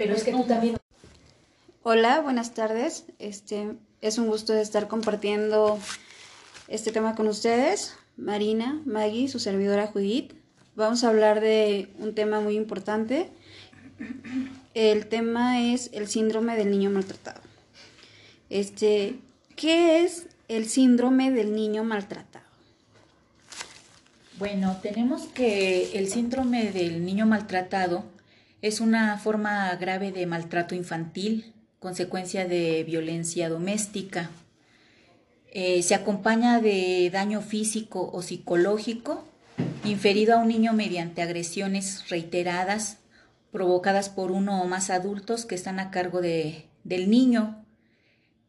Pero es que tú también... Hola, buenas tardes. Este, es un gusto estar compartiendo este tema con ustedes. Marina, Maggie, su servidora Judith. Vamos a hablar de un tema muy importante. El tema es el síndrome del niño maltratado. Este, ¿qué es el síndrome del niño maltratado? Bueno, tenemos que el síndrome del niño maltratado es una forma grave de maltrato infantil, consecuencia de violencia doméstica. Eh, se acompaña de daño físico o psicológico inferido a un niño mediante agresiones reiteradas provocadas por uno o más adultos que están a cargo de, del niño.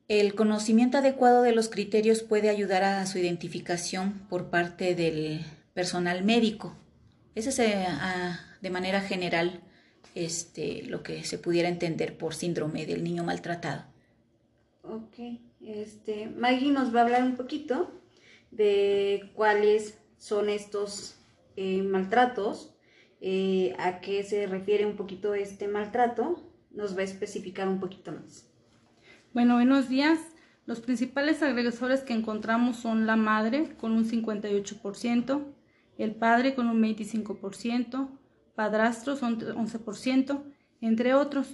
El conocimiento adecuado de los criterios puede ayudar a su identificación por parte del personal médico. Ese es eh, de manera general este, lo que se pudiera entender por síndrome del niño maltratado. Ok, este, Maggie nos va a hablar un poquito de cuáles son estos eh, maltratos, eh, a qué se refiere un poquito este maltrato, nos va a especificar un poquito más. Bueno, buenos días. Los principales agresores que encontramos son la madre con un 58%, el padre con un 25%, padrastros 11%, entre otros.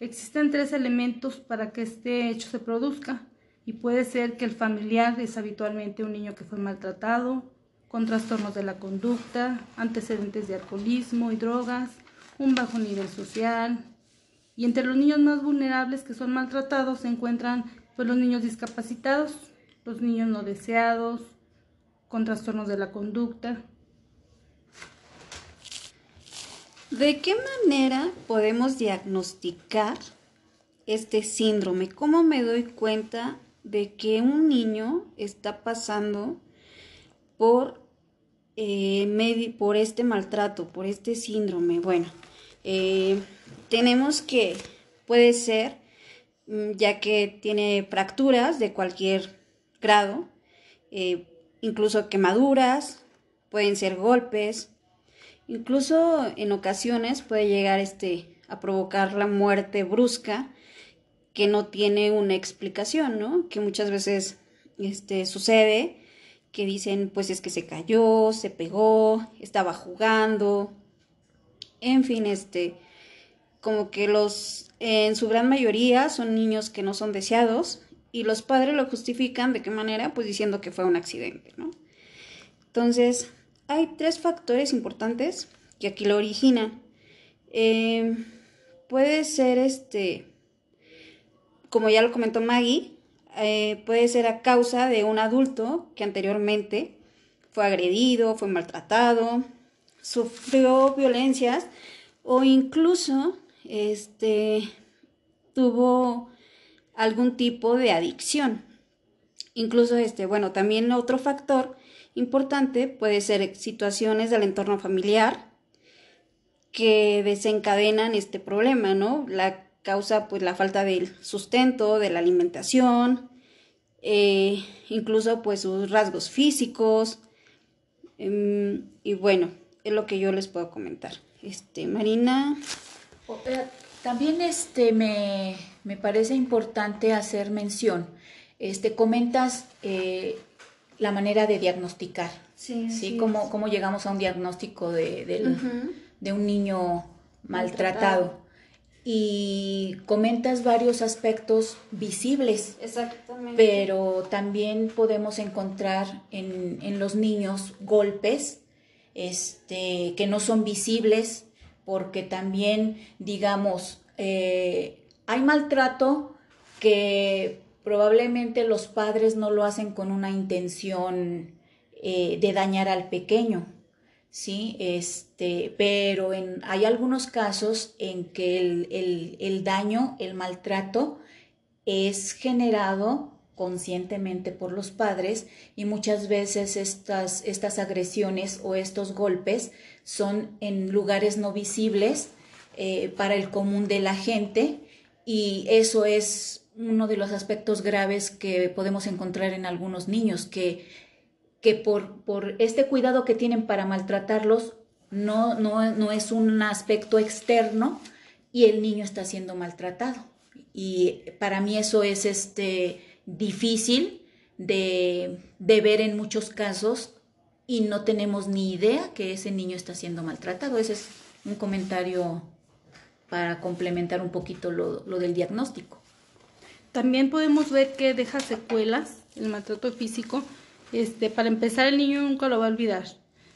Existen tres elementos para que este hecho se produzca y puede ser que el familiar es habitualmente un niño que fue maltratado, con trastornos de la conducta, antecedentes de alcoholismo y drogas, un bajo nivel social. Y entre los niños más vulnerables que son maltratados se encuentran pues, los niños discapacitados, los niños no deseados, con trastornos de la conducta, ¿De qué manera podemos diagnosticar este síndrome? ¿Cómo me doy cuenta de que un niño está pasando por, eh, por este maltrato, por este síndrome? Bueno, eh, tenemos que, puede ser, mm, ya que tiene fracturas de cualquier grado, eh, incluso quemaduras, pueden ser golpes, Incluso en ocasiones puede llegar este a provocar la muerte brusca que no tiene una explicación, ¿no? Que muchas veces este sucede que dicen pues es que se cayó, se pegó, estaba jugando. En fin, este como que los en su gran mayoría son niños que no son deseados y los padres lo justifican de qué manera pues diciendo que fue un accidente, ¿no? Entonces, hay tres factores importantes que aquí lo originan. Eh, puede ser este, como ya lo comentó Maggie, eh, puede ser a causa de un adulto que anteriormente fue agredido, fue maltratado, sufrió violencias o incluso este, tuvo algún tipo de adicción. Incluso este, bueno, también otro factor importante puede ser situaciones del entorno familiar que desencadenan este problema, ¿no? La causa, pues, la falta del sustento, de la alimentación, eh, incluso, pues, sus rasgos físicos. Em, y bueno, es lo que yo les puedo comentar. Este, Marina. También este, me, me parece importante hacer mención. Este, comentas eh, la manera de diagnosticar. Sí, ¿sí? ¿Cómo, ¿Cómo, llegamos a un diagnóstico de, un niño maltratado? Y comentas varios aspectos visibles. Exactamente. Pero también podemos encontrar en, los niños golpes este, que no son visibles, porque también, digamos, eh, hay maltrato que probablemente los padres no lo hacen con una intención eh, de dañar al pequeño, ¿sí? Este, pero hay algunos casos en que el, daño, el maltrato, es generado conscientemente por los padres y muchas veces estas, estas agresiones o estos golpes son en lugares no visibles eh, para el común de la gente y eso es uno de los aspectos graves que podemos encontrar en algunos niños, que, que por, por este cuidado que tienen para maltratarlos, no, no, no es un aspecto externo y el niño está siendo maltratado. Y para mí eso es este, difícil de, de ver en muchos casos y no tenemos ni idea que ese niño está siendo maltratado. Ese es un comentario para complementar un poquito lo, lo, del diagnóstico. También podemos ver que deja secuelas el maltrato físico. Este, para empezar, el niño nunca lo va a olvidar.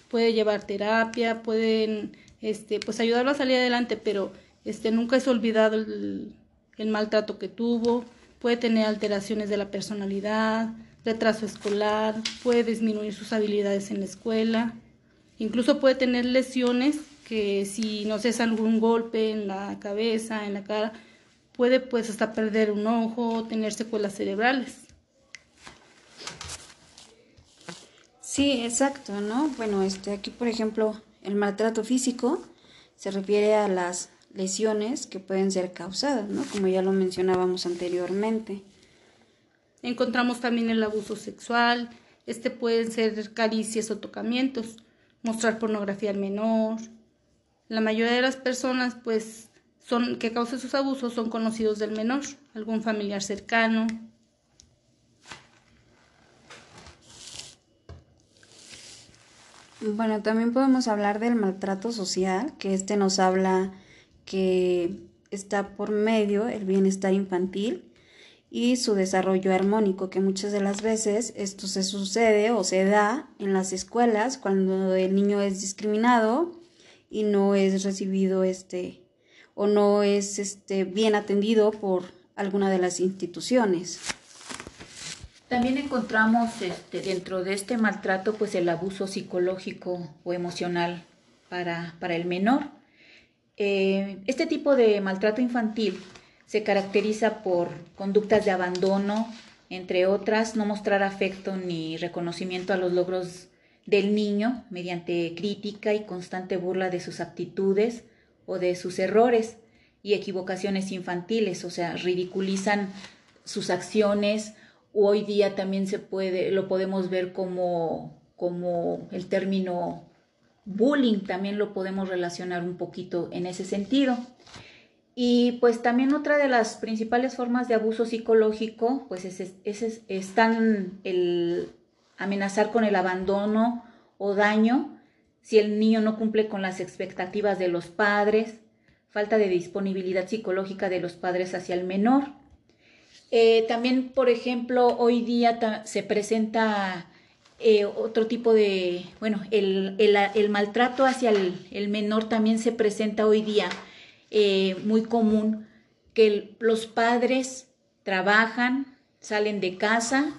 Puede llevar terapia, pueden este, pues ayudarlo a salir adelante, pero este, nunca es olvidado el, el maltrato que tuvo. Puede tener alteraciones de la personalidad, retraso escolar, puede disminuir sus habilidades en la escuela, incluso puede tener lesiones que si no es algún golpe en la cabeza, en la cara, puede pues hasta perder un ojo, tener secuelas cerebrales. Sí, exacto, ¿no? Bueno, este aquí por ejemplo, el maltrato físico se refiere a las lesiones que pueden ser causadas, ¿no? Como ya lo mencionábamos anteriormente. Encontramos también el abuso sexual, este pueden ser caricias o tocamientos, mostrar pornografía al menor. La mayoría de las personas pues son que causan sus abusos son conocidos del menor, algún familiar cercano. Bueno, también podemos hablar del maltrato social, que este nos habla que está por medio el bienestar infantil y su desarrollo armónico, que muchas de las veces esto se sucede o se da en las escuelas cuando el niño es discriminado y no es recibido este o no es este bien atendido por alguna de las instituciones. También encontramos este, dentro de este maltrato pues el abuso psicológico o emocional para, para el menor. Eh, este tipo de maltrato infantil se caracteriza por conductas de abandono, entre otras, no mostrar afecto ni reconocimiento a los logros del niño mediante crítica y constante burla de sus aptitudes o de sus errores y equivocaciones infantiles, o sea, ridiculizan sus acciones. Hoy día también se puede, lo podemos ver como, como el término bullying, también lo podemos relacionar un poquito en ese sentido. Y pues también otra de las principales formas de abuso psicológico, pues es, están el amenazar con el abandono o daño si el niño no cumple con las expectativas de los padres, falta de disponibilidad psicológica de los padres hacia el menor. Eh, también, por ejemplo, hoy día se presenta eh, otro tipo de, bueno, el, maltrato hacia el, el menor también se presenta hoy día eh, muy común que los padres trabajan, salen de casa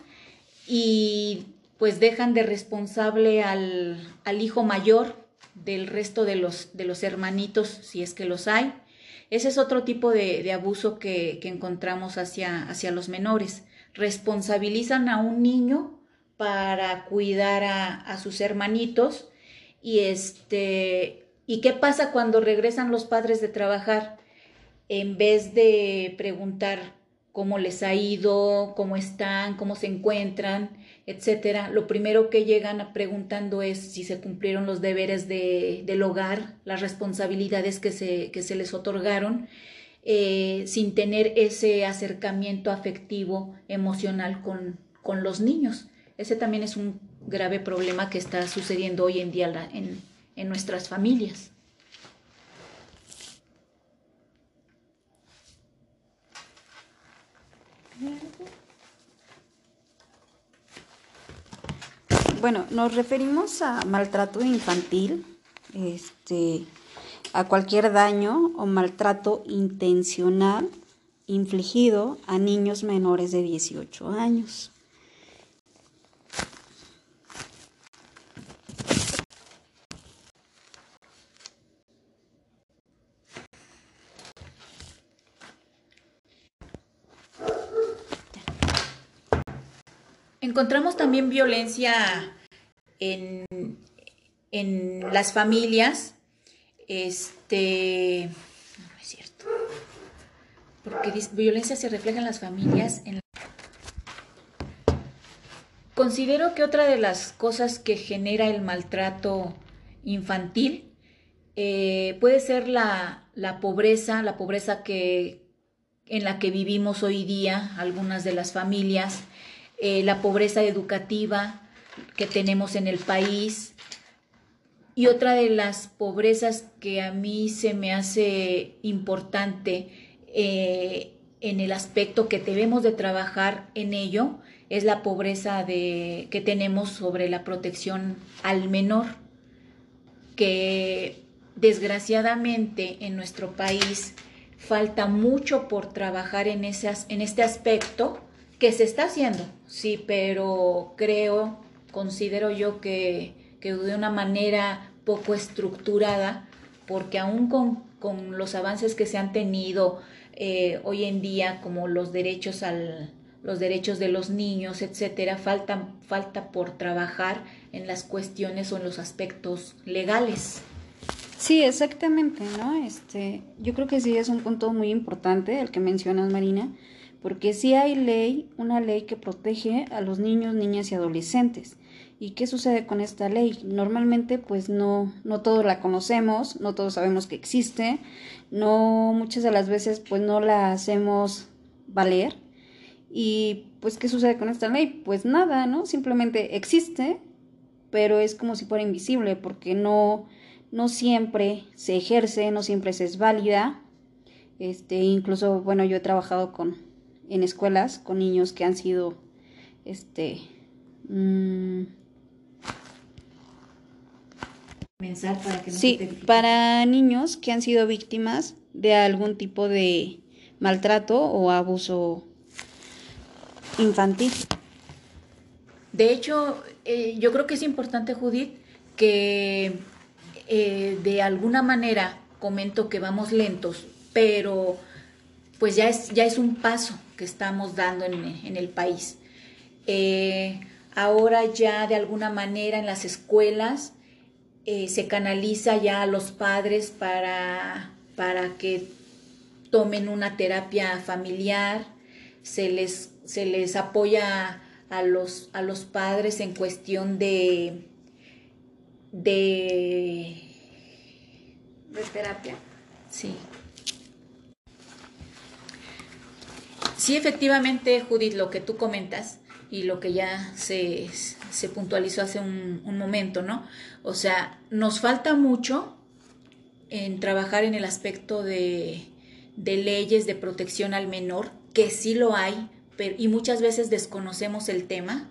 y pues dejan de responsable al, hijo mayor del resto de los, de los hermanitos, si es que los hay. Ese es otro tipo de, abuso que, encontramos hacia, hacia los menores. Responsabilizan a un niño para cuidar a, a sus hermanitos y este ¿Y qué pasa cuando regresan los padres de trabajar? En vez de preguntar cómo les ha ido, cómo están, cómo se encuentran, etcétera, lo primero que llegan preguntando es si se cumplieron los deberes de, del hogar, las responsabilidades que se, que se les otorgaron, eh, sin tener ese acercamiento afectivo, emocional con, con los niños. Ese también es un grave problema que está sucediendo hoy en día en, en nuestras familias. Bueno, nos referimos a maltrato infantil, este, a cualquier daño o maltrato intencional infligido a niños menores de 18 años. Encontramos también violencia en, las familias. Este, no, es cierto. Porque violencia se refleja en las familias. Considero que otra de las cosas que genera el maltrato infantil eh, puede ser la, la pobreza, la pobreza que, en la que vivimos hoy día algunas de las familias, eh, la pobreza educativa que tenemos en el país. Y otra de las pobrezas que a mí se me hace importante eh, en el aspecto que debemos de trabajar en ello es la pobreza de, que tenemos sobre la protección al menor, que desgraciadamente en nuestro país falta mucho por trabajar en, esas, en este aspecto que se está haciendo, sí, pero creo, considero yo que, que de una manera poco estructurada, porque aún con, con los avances que se han tenido eh, hoy en día, como los derechos al, los derechos de los niños, etcétera, falta, falta por trabajar en las cuestiones o en los aspectos legales. Sí, exactamente, ¿no? Este, yo creo que sí es un punto muy importante el que mencionas, Marina, porque sí hay ley, una ley que protege a los niños, niñas y adolescentes. ¿Y qué sucede con esta ley? Normalmente pues no, no todos la conocemos, no todos sabemos que existe, no muchas de las veces pues no la hacemos valer. Y pues ¿qué sucede con esta ley? Pues nada, ¿no? Simplemente existe, pero es como si fuera invisible porque no, no siempre se ejerce, no siempre se es válida. Este, incluso, bueno, yo he trabajado con, en escuelas con niños que han sido, este, mmm, para que sí, para niños que han sido víctimas de algún tipo de maltrato o abuso infantil. De hecho, eh, yo creo que es importante, Judith, que eh, de alguna manera comento que vamos lentos, pero pues ya es, ya es un paso que estamos dando en, el país. Eh, ahora ya de alguna manera en las escuelas eh, se canaliza ya a los padres para, para que tomen una terapia familiar, se les, se les apoya a los, a los padres en cuestión de, de, de terapia. Sí. Sí, efectivamente, Judith, lo que tú comentas y lo que ya se, se puntualizó hace un, momento, ¿no? O sea, nos falta mucho en trabajar en el aspecto de, de leyes de protección al menor, que sí lo hay, pero, y muchas veces desconocemos el tema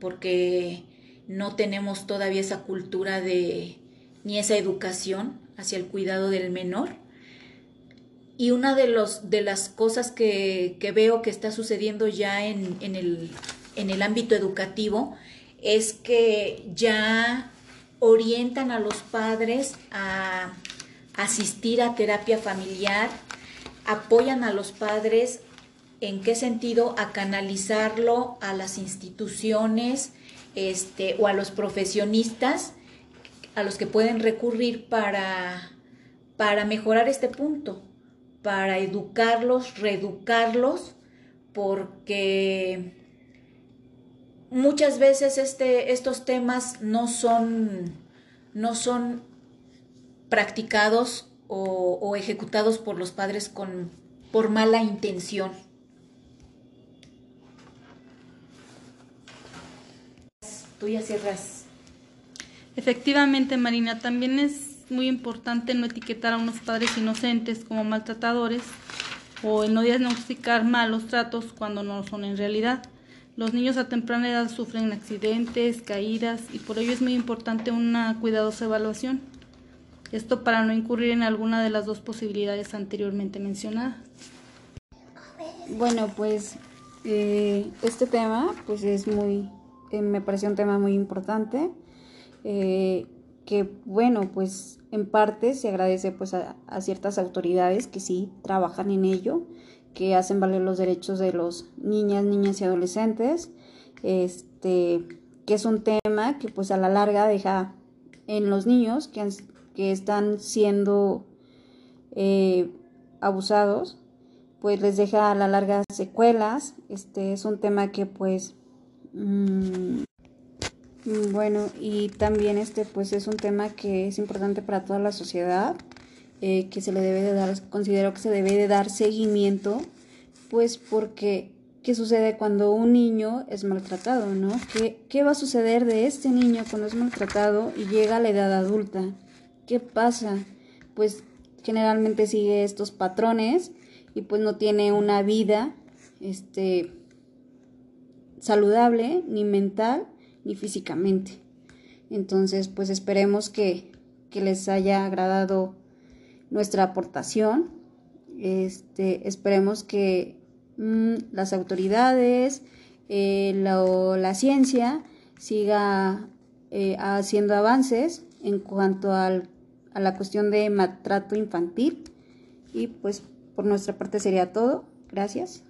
porque no tenemos todavía esa cultura de ni esa educación hacia el cuidado del menor. Y una de, los, de las cosas que, que veo que está sucediendo ya en, en, el, en el ámbito educativo es que ya orientan a los padres a asistir a terapia familiar, apoyan a los padres en qué sentido a canalizarlo a las instituciones este, o a los profesionistas a los que pueden recurrir para, para mejorar este punto, para educarlos, reeducarlos, porque muchas veces este, estos temas no son, no son practicados o, ejecutados por los padres con, por mala intención. Tú ya cierras. Efectivamente, Marina, también es muy importante no etiquetar a unos padres inocentes como maltratadores o el no diagnosticar malos tratos cuando no son en realidad. Los niños a temprana edad sufren accidentes, caídas y por ello es muy importante una cuidadosa evaluación. Esto para no incurrir en alguna de las dos posibilidades anteriormente mencionadas. Bueno, pues eh, este tema pues es muy, eh, me parece un tema muy importante, eh, que bueno, pues en parte se agradece pues a, ciertas autoridades que sí trabajan en ello que hacen valer los derechos de los niñas, niñas y adolescentes, este, que es un tema que pues a la larga deja en los niños que, que están siendo eh, abusados, pues les deja a la larga secuelas, este es un tema que pues mm, bueno y también este pues es un tema que es importante para toda la sociedad eh, que se le debe de dar, considero que se debe de dar seguimiento, pues porque, ¿qué sucede cuando un niño es maltratado, no? ¿Qué, ¿Qué va a suceder de este niño cuando es maltratado y llega a la edad adulta? ¿Qué pasa? Pues generalmente sigue estos patrones y pues no tiene una vida, este, saludable, ni mental, ni físicamente. Entonces, pues esperemos que, que les haya agradado nuestra aportación. Este, esperemos que mm, las autoridades, eh, la, ciencia siga eh, haciendo avances en cuanto al, a la cuestión de maltrato infantil. Y pues por nuestra parte sería todo. Gracias.